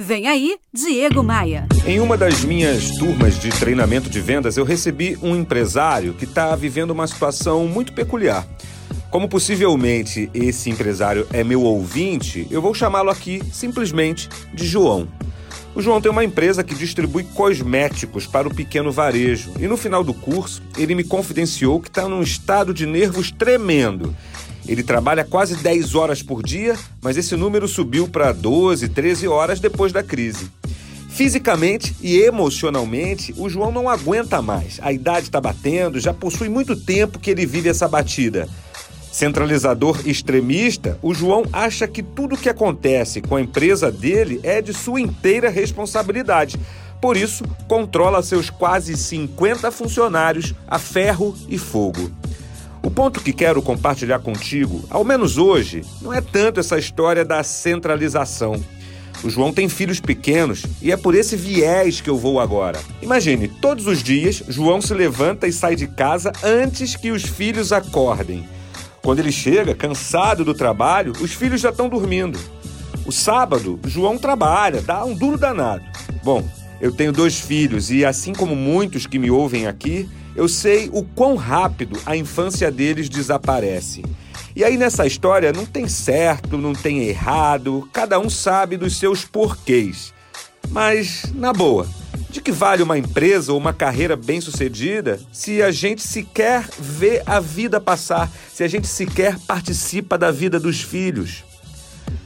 Vem aí, Diego Maia. Em uma das minhas turmas de treinamento de vendas, eu recebi um empresário que está vivendo uma situação muito peculiar. Como possivelmente esse empresário é meu ouvinte, eu vou chamá-lo aqui simplesmente de João. O João tem uma empresa que distribui cosméticos para o pequeno varejo e no final do curso ele me confidenciou que está num estado de nervos tremendo ele trabalha quase 10 horas por dia, mas esse número subiu para 12, 13 horas depois da crise. Fisicamente e emocionalmente, o João não aguenta mais. A idade está batendo, já possui muito tempo que ele vive essa batida. Centralizador extremista, o João acha que tudo o que acontece com a empresa dele é de sua inteira responsabilidade. Por isso, controla seus quase 50 funcionários a ferro e fogo. O ponto que quero compartilhar contigo, ao menos hoje, não é tanto essa história da centralização. O João tem filhos pequenos e é por esse viés que eu vou agora. Imagine, todos os dias, João se levanta e sai de casa antes que os filhos acordem. Quando ele chega, cansado do trabalho, os filhos já estão dormindo. O sábado, João trabalha, dá um duro danado. Bom, eu tenho dois filhos e, assim como muitos que me ouvem aqui, eu sei o quão rápido a infância deles desaparece. E aí nessa história não tem certo, não tem errado, cada um sabe dos seus porquês. Mas, na boa, de que vale uma empresa ou uma carreira bem-sucedida se a gente sequer vê a vida passar, se a gente sequer participa da vida dos filhos?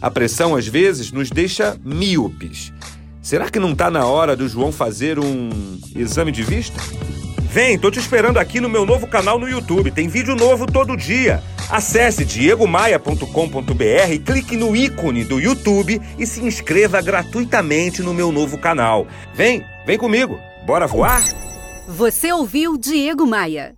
A pressão, às vezes, nos deixa míopes. Será que não está na hora do João fazer um exame de vista? Vem, tô te esperando aqui no meu novo canal no YouTube. Tem vídeo novo todo dia. Acesse diegomaia.com.br, clique no ícone do YouTube e se inscreva gratuitamente no meu novo canal. Vem, vem comigo. Bora voar? Você ouviu Diego Maia.